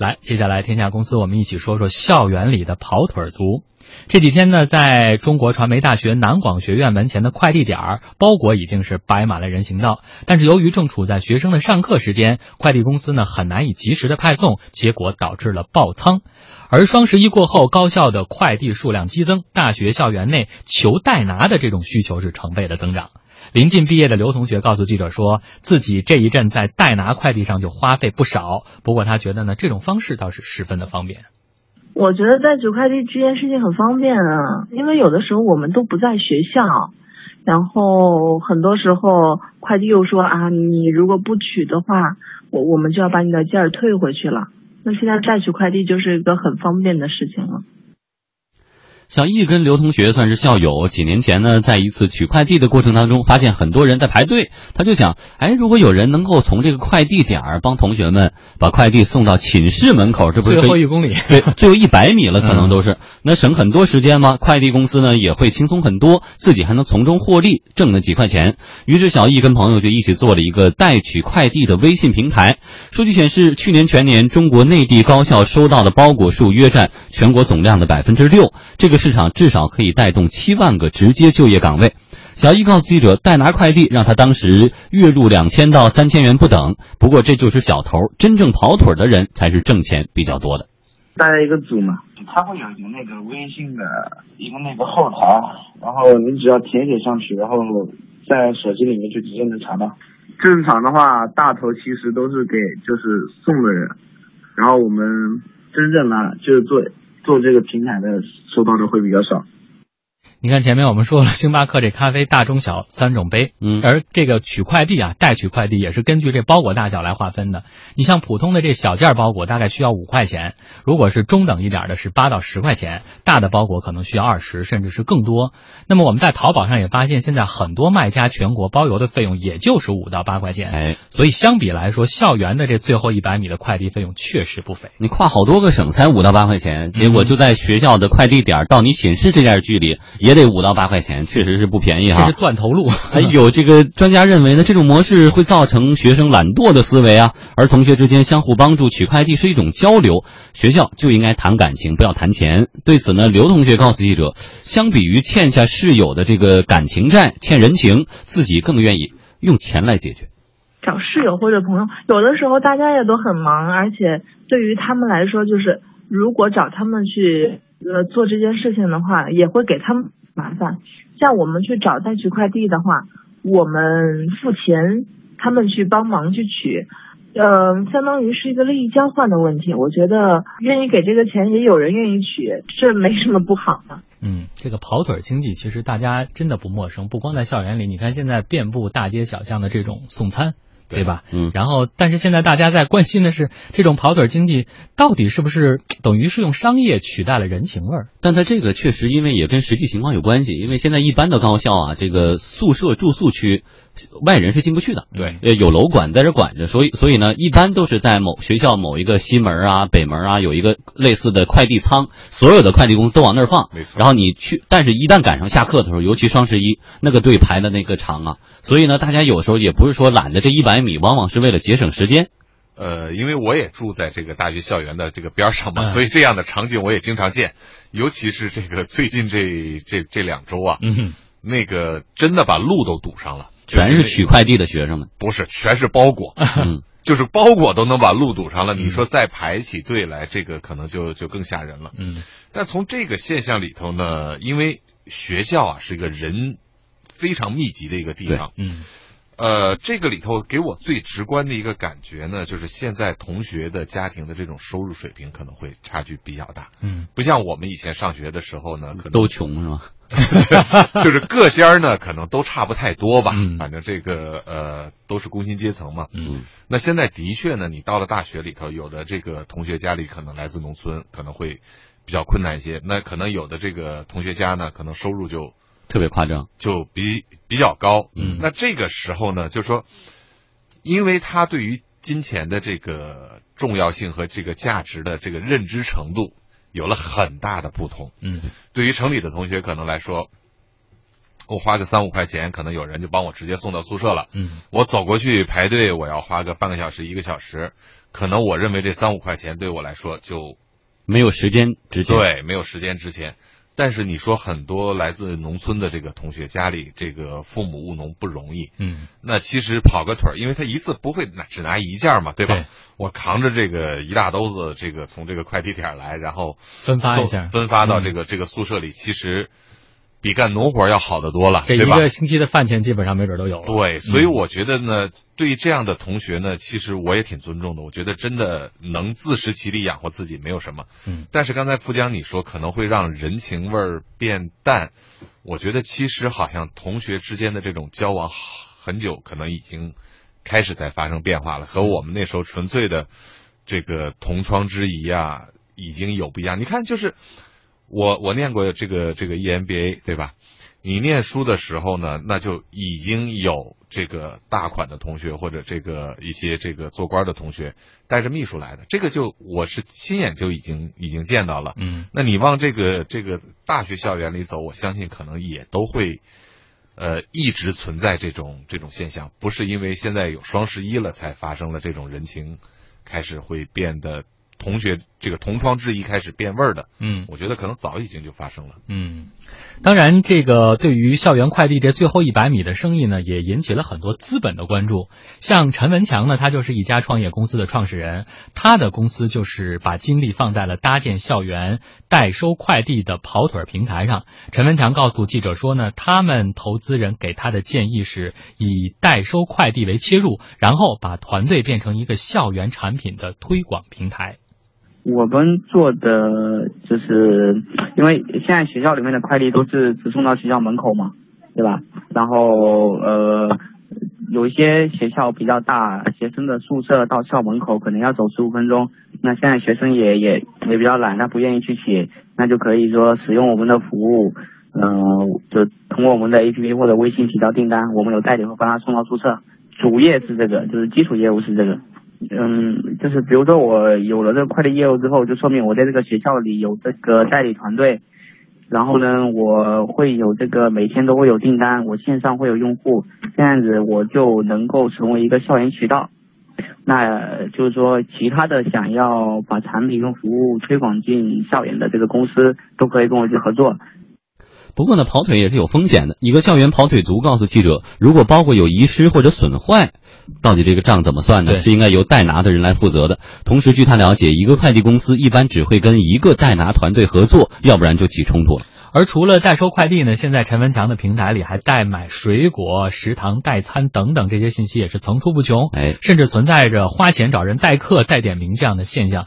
来，接下来天下公司我们一起说说校园里的跑腿儿族。这几天呢，在中国传媒大学南广学院门前的快递点儿，包裹已经是摆满了人行道。但是由于正处在学生的上课时间，快递公司呢很难以及时的派送，结果导致了爆仓。而双十一过后，高校的快递数量激增，大学校园内求代拿的这种需求是成倍的增长。临近毕业的刘同学告诉记者说，自己这一阵在代拿快递上就花费不少，不过他觉得呢，这种方式倒是十分的方便。我觉得代取快递这件事情很方便啊，因为有的时候我们都不在学校，然后很多时候快递又说啊，你如果不取的话，我我们就要把你的件儿退回去了。那现在代取快递就是一个很方便的事情了。小易跟刘同学算是校友，几年前呢，在一次取快递的过程当中，发现很多人在排队，他就想，哎，如果有人能够从这个快递点儿帮同学们把快递送到寝室门口，这不是最后一公里，对，最后一百米了，可能都是，那省很多时间吗？快递公司呢也会轻松很多，自己还能从中获利，挣了几块钱。于是小易跟朋友就一起做了一个代取快递的微信平台。数据显示，去年全年中国内地高校收到的包裹数约占全国总量的百分之六，这个。市场至少可以带动七万个直接就业岗位。小易告诉记者，代拿快递让他当时月入两千到三千元不等。不过这就是小头，真正跑腿的人才是挣钱比较多的。大家一个组嘛，他会有一个那个微信的一个那个后台，然后你只要填写上去，然后在手机里面就直接能查到。正常的话，大头其实都是给就是送的人，然后我们真正拿就是做。做这个平台的收到的会比较少。你看前面我们说了，星巴克这咖啡大中小三种杯，嗯，而这个取快递啊，代取快递也是根据这包裹大小来划分的。你像普通的这小件包裹大概需要五块钱，如果是中等一点的是八到十块钱，大的包裹可能需要二十甚至是更多。那么我们在淘宝上也发现，现在很多卖家全国包邮的费用也就是五到八块钱，哎，所以相比来说，校园的这最后一百米的快递费用确实不菲。你跨好多个省才五到八块钱，结果就在学校的快递点到你寝室这点距离也。也得五到八块钱，确实是不便宜哈。这是断头路。还有这个专家认为呢，这种模式会造成学生懒惰的思维啊。而同学之间相互帮助取快递是一种交流，学校就应该谈感情，不要谈钱。对此呢，刘同学告诉记者，相比于欠下室友的这个感情债、欠人情，自己更愿意用钱来解决。找室友或者朋友，有的时候大家也都很忙，而且对于他们来说，就是如果找他们去呃做这件事情的话，也会给他们。麻烦，像我们去找代取快递的话，我们付钱，他们去帮忙去取，呃，相当于是一个利益交换的问题。我觉得愿意给这个钱，也有人愿意取，这没什么不好的。嗯，这个跑腿经济其实大家真的不陌生，不光在校园里，你看现在遍布大街小巷的这种送餐。对吧？嗯，然后，但是现在大家在关心的是，这种跑腿经济到底是不是 等于是用商业取代了人情味儿？但它这个确实，因为也跟实际情况有关系。因为现在一般的高校啊，这个宿舍住宿区，外人是进不去的。对，有楼管在这管着，所以所以呢，一般都是在某学校某一个西门啊、北门啊，有一个类似的快递仓，所有的快递公司都往那儿放。没错。然后你去，但是一旦赶上下课的时候，尤其双十一，那个队排的那个长啊，所以呢，大家有时候也不是说懒得这一百。米往往是为了节省时间，呃，因为我也住在这个大学校园的这个边上嘛，所以这样的场景我也经常见，尤其是这个最近这这这两周啊，嗯，那个真的把路都堵上了，全是取快递的学生们，不是，全是包裹，嗯，就是包裹都能把路堵上了，你说再排起队来，这个可能就就更吓人了，嗯，但从这个现象里头呢，因为学校啊是一个人非常密集的一个地方，嗯。呃，这个里头给我最直观的一个感觉呢，就是现在同学的家庭的这种收入水平可能会差距比较大。嗯，不像我们以前上学的时候呢，可能都穷是吗？就是各仙儿呢，可能都差不太多吧。嗯，反正这个呃都是工薪阶层嘛。嗯，那现在的确呢，你到了大学里头，有的这个同学家里可能来自农村，可能会比较困难一些。那可能有的这个同学家呢，可能收入就。特别夸张，就比比较高。嗯，那这个时候呢，就说，因为他对于金钱的这个重要性和这个价值的这个认知程度有了很大的不同。嗯，对于城里的同学可能来说，我花个三五块钱，可能有人就帮我直接送到宿舍了。嗯，我走过去排队，我要花个半个小时、一个小时，可能我认为这三五块钱对我来说就没有时间值钱。对，没有时间值钱。但是你说很多来自农村的这个同学，家里这个父母务农不容易，嗯，那其实跑个腿儿，因为他一次不会拿只拿一件嘛，对吧？对。我扛着这个一大兜子，这个从这个快递点来，然后分发一下。分发到嗯。这个、这个宿舍里，其实比干农活要好得多了，这一？个星期的饭钱基本上没准都有了。对，所以嗯我觉得呢，对于这样的同学呢，其实我也挺尊重的。我觉得真的能自食其力养活自己没有什么。嗯但是刚才富江你说可能会让人情味儿变淡，我觉得其实好像同学之间的这种交往很久，可能已经开始在发生变化了，和我们那时候纯粹的这个同窗之谊啊，已经有不一样。你看，就是我我念过这个这个 E EMBA 对吧？你念书的时候呢，那就已经有这个大款的同学或者这个一些这个做官的同学带着秘书来的，这个就我是亲眼就已经已经见到了。嗯那你往这个这个大学校园里走，我相信可能也都会，呃，一直存在这种这种现象，不是因为现在有双十一了才发生了这种人情开始会变得同学这个同窗之谊开始变味儿的。嗯我觉得可能早已经就发生了。嗯，当然，这个对于校园快递这最后一百米的生意呢，也引起了很多资本的关注。像陈文强呢，他就是一家创业公司的创始人，他的公司就是把精力放在了搭建校园代收快递的跑腿平台上。陈文强告诉记者说呢，他们投资人给他的建议是以代收快递为切入，然后把团队变成一个校园产品的推广平台。我们做的就是，因为现在学校里面的快递都是直送到学校门口嘛，对吧？然后呃，有一些学校比较大，学生的宿舍到校门口可能要走十五分钟。那现在学生也也也比较懒，他不愿意去取，那就可以说使用我们的服务，嗯、就通过我们的 APP 或者微信提交订单，我们有代理会帮他送到宿舍。主业是这个，就是基础业务是这个。嗯，就是比如说我有了这个快递业务之后，就说明我在这个学校里有这个代理团队，然后呢，我会有这个每天都会有订单，我线上会有用户，这样子我就能够成为一个校园渠道。那就是说，其他的想要把产品跟服务推广进校园的这个公司，都可以跟我去合作。不过呢，跑腿也是有风险的。一个校园跑腿族告诉记者，如果包裹有遗失或者损坏，到底这个账怎么算呢？是应该由代拿的人来负责的。同时，据他了解，一个快递公司一般只会跟一个代拿团队合作，要不然就起冲突了。而除了代收快递呢，现在陈文强的平台里还代买水果、食堂代餐等等这些信息也是层出不穷，哎，甚至存在着花钱找人代课、代点名这样的现象。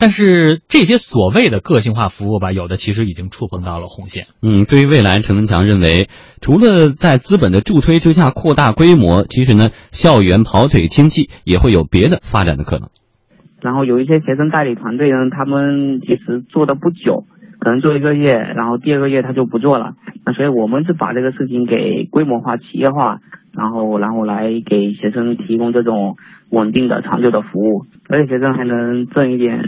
但是这些所谓的个性化服务吧，有的其实已经触碰到了红线。嗯，对于未来，陈文强认为，除了在资本的助推之下扩大规模，其实呢，校园跑腿经济也会有别的发展的可能。然后有一些学生代理团队呢，他们其实做的不久，可能做一个月，然后第二个月他就不做了。那所以我们是把这个事情给规模化、企业化，然后然后来给学生提供这种稳定的、长久的服务，而且学生还能挣一点，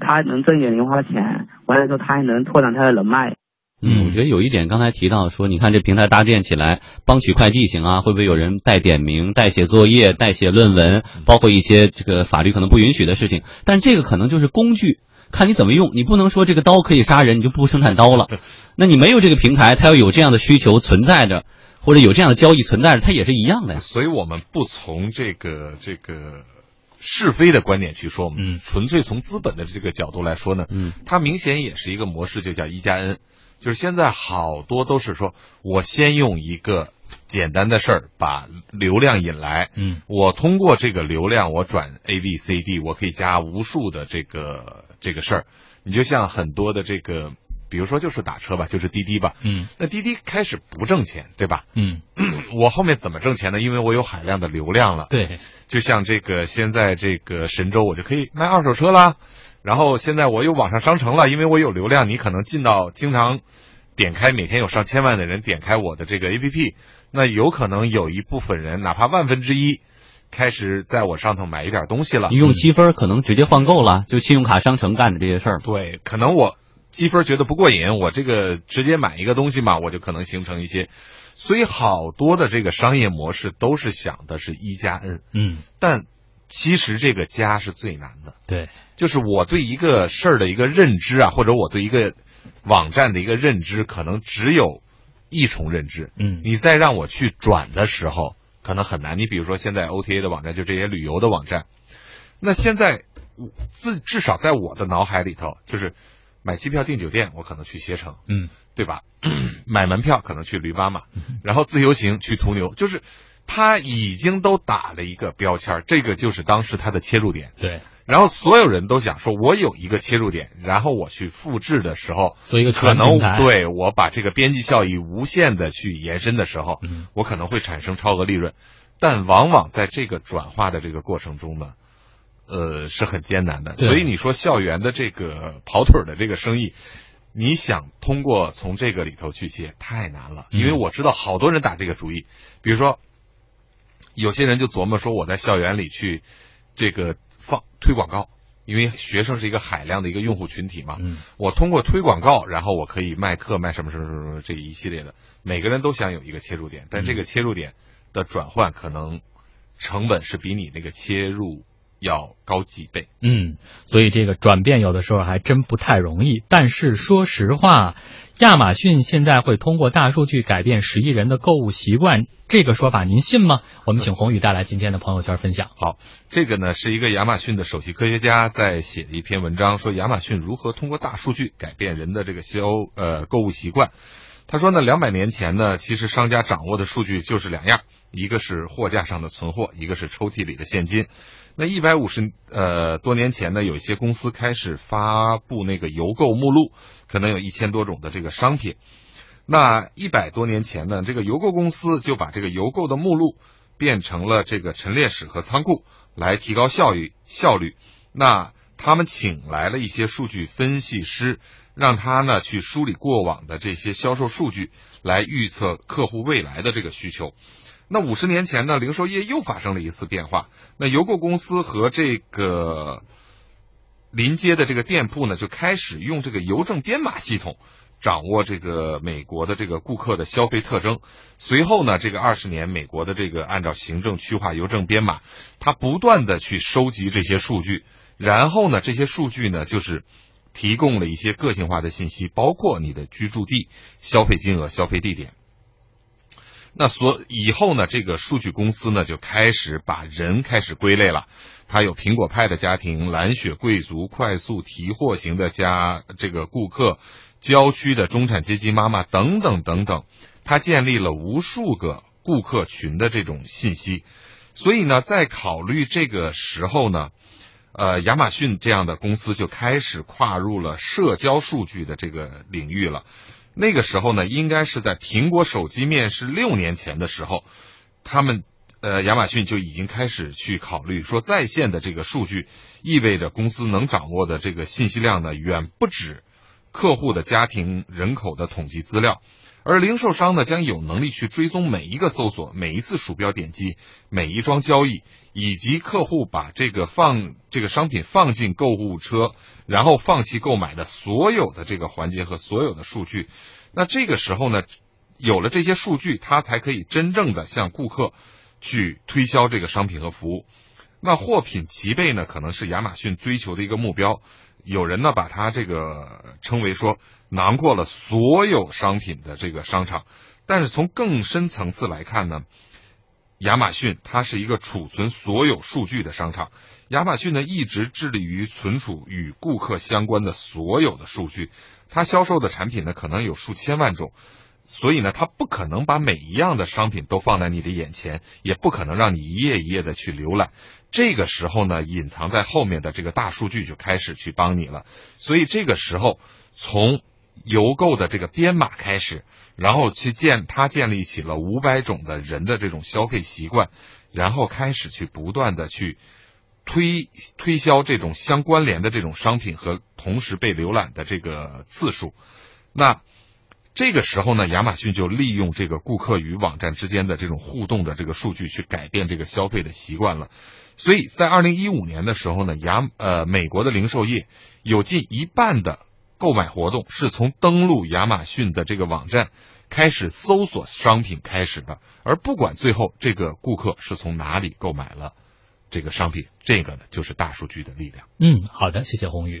他能挣一点零花钱，完了之后他还能拓展他的人脉。嗯，我觉得有一点刚才提到说，你看这平台搭建起来，帮取快递行啊，会不会有人代点名、代写作业、代写论文，包括一些这个法律可能不允许的事情？但这个可能就是工具，看你怎么用。你不能说这个刀可以杀人，你就不生产刀了。那你没有这个平台，它要有这样的需求存在着，或者有这样的交易存在着，它也是一样的呀。所以我们不从这个这个是非的观点去说，我们嗯。纯粹从资本的这个角度来说呢，嗯，它明显也是一个模式，就叫一加 N，就是现在好多都是说我先用一个简单的事儿把流量引来，嗯。我通过这个流量我转 A B C D，我可以加无数的这个这个事儿，你就像很多的这个，比如说就是打车吧，就是滴滴吧，嗯那滴滴开始不挣钱，对吧？嗯，我后面怎么挣钱呢？因为我有海量的流量了。对，就像这个现在这个神州，我就可以卖二手车啦。然后现在我有网上商城了，因为我有流量，你可能进到经常点开，每天有上千万的人点开我的这个 APP，那有可能有一部分人，哪怕万分之一，开始在我上头买一点东西了你。用积分可能直接换购了，就信用卡商城干的这些事儿。对，可能我积分觉得不过瘾，我这个直接买一个东西嘛，我就可能形成一些，所以好多的这个商业模式都是想的是一加 N，嗯，但其实这个加是最难的，对，就是我对一个事儿的一个认知啊，或者我对一个网站的一个认知，可能只有一重认知，嗯。你再让我去转的时候，可能很难。你比如说现在 OTA 的网站，就这些旅游的网站，那现在自至少在我的脑海里头，就是买机票订酒店，我可能去携程，嗯。对吧？买门票可能去驴妈妈，然后自由行去途牛，就是他已经都打了一个标签儿，这个就是当时他的切入点。对，然后所有人都想说，我有一个切入点，然后我去复制的时候，做一个可能对我把这个边际效益无限的去延伸的时候，嗯。我可能会产生超额利润，但往往在这个转化的这个过程中呢，呃，是很艰难的。所以你说校园的这个跑腿的这个生意，你想通过从这个里头去切太难了，因为嗯我知道好多人打这个主意，比如说，有些人就琢磨说我在校园里去这个放推广告。因为学生是一个海量的一个用户群体嘛，嗯我通过推广告，然后我可以卖课卖什么什么什么这一系列的，每个人都想有一个切入点，但这个切入点的转换可能成本是比你那个切入要高几倍。嗯，所以这个转变有的时候还真不太容易。但是说实话，亚马逊现在会通过大数据改变十亿人的购物习惯，这个说法您信吗？我们请宏宇带来今天的朋友圈分享。好，这个呢是一个亚马逊的首席科学家在写的一篇文章，说亚马逊如何通过大数据改变人的这个消呃购物习惯。他说呢，两百年前呢，其实商家掌握的数据就是两样，一个是货架上的存货，一个是抽屉里的现金。那一百五十呃多年前呢，有一些公司开始发布那个邮购目录，可能有一千多种的这个商品。那一百多年前呢，这个邮购公司就把这个邮购的目录变成了这个陈列室和仓库，来提高效益效率。那他们请来了一些数据分析师，让他呢去梳理过往的这些销售数据，来预测客户未来的这个需求。那五十年前呢，零售业又发生了一次变化。那邮购公司和这个临街的这个店铺呢，就开始用这个邮政编码系统掌握这个美国的这个顾客的消费特征。随后呢，这个二十年，美国的这个按照行政区划邮政编码，它不断的去收集这些数据，然后呢，这些数据呢就是提供了一些个性化的信息，包括你的居住地、消费金额、消费地点。那所以后呢，这个数据公司呢就开始把人开始归类了，它有苹果派的家庭、蓝血贵族、快速提货型的家这个顾客、郊区的中产阶级妈妈等等等等，它建立了无数个顾客群的这种信息，所以呢，在考虑这个时候呢。呃，亚马逊这样的公司就开始跨入了社交数据的这个领域了。那个时候呢，应该是在苹果手机面世六年前的时候，他们呃亚马逊就已经开始去考虑说，在线的这个数据意味着公司能掌握的这个信息量呢，远不止客户的家庭人口的统计资料。而零售商呢，将有能力去追踪每一个搜索、每一次鼠标点击、每一桩交易，以及客户把这个放这个商品放进购物车，然后放弃购买的所有的这个环节和所有的数据。那这个时候呢，有了这些数据，他才可以真正的向顾客去推销这个商品和服务。那货品齐备呢，可能是亚马逊追求的一个目标。有人呢把它这个称为说囊括了所有商品的这个商场，但是从更深层次来看呢，亚马逊它是一个储存所有数据的商场。亚马逊呢一直致力于存储与顾客相关的所有的数据，它销售的产品呢可能有数千万种。所以呢，它不可能把每一样的商品都放在你的眼前，也不可能让你一页一页的去浏览。这个时候呢，隐藏在后面的这个大数据就开始去帮你了。所以这个时候，从邮购的这个编码开始，然后去建，他建立起了五百种的人的这种消费习惯，然后开始去不断的去推推销这种相关联的这种商品和同时被浏览的这个次数。那这个时候呢，亚马逊就利用这个顾客与网站之间的这种互动的这个数据，去改变这个消费的习惯了。所以在二零一五年的时候呢，亚呃美国的零售业有近一半的购买活动是从登录亚马逊的这个网站开始搜索商品开始的，而不管最后这个顾客是从哪里购买了这个商品，这个呢就是大数据的力量。嗯，好的，谢谢红宇。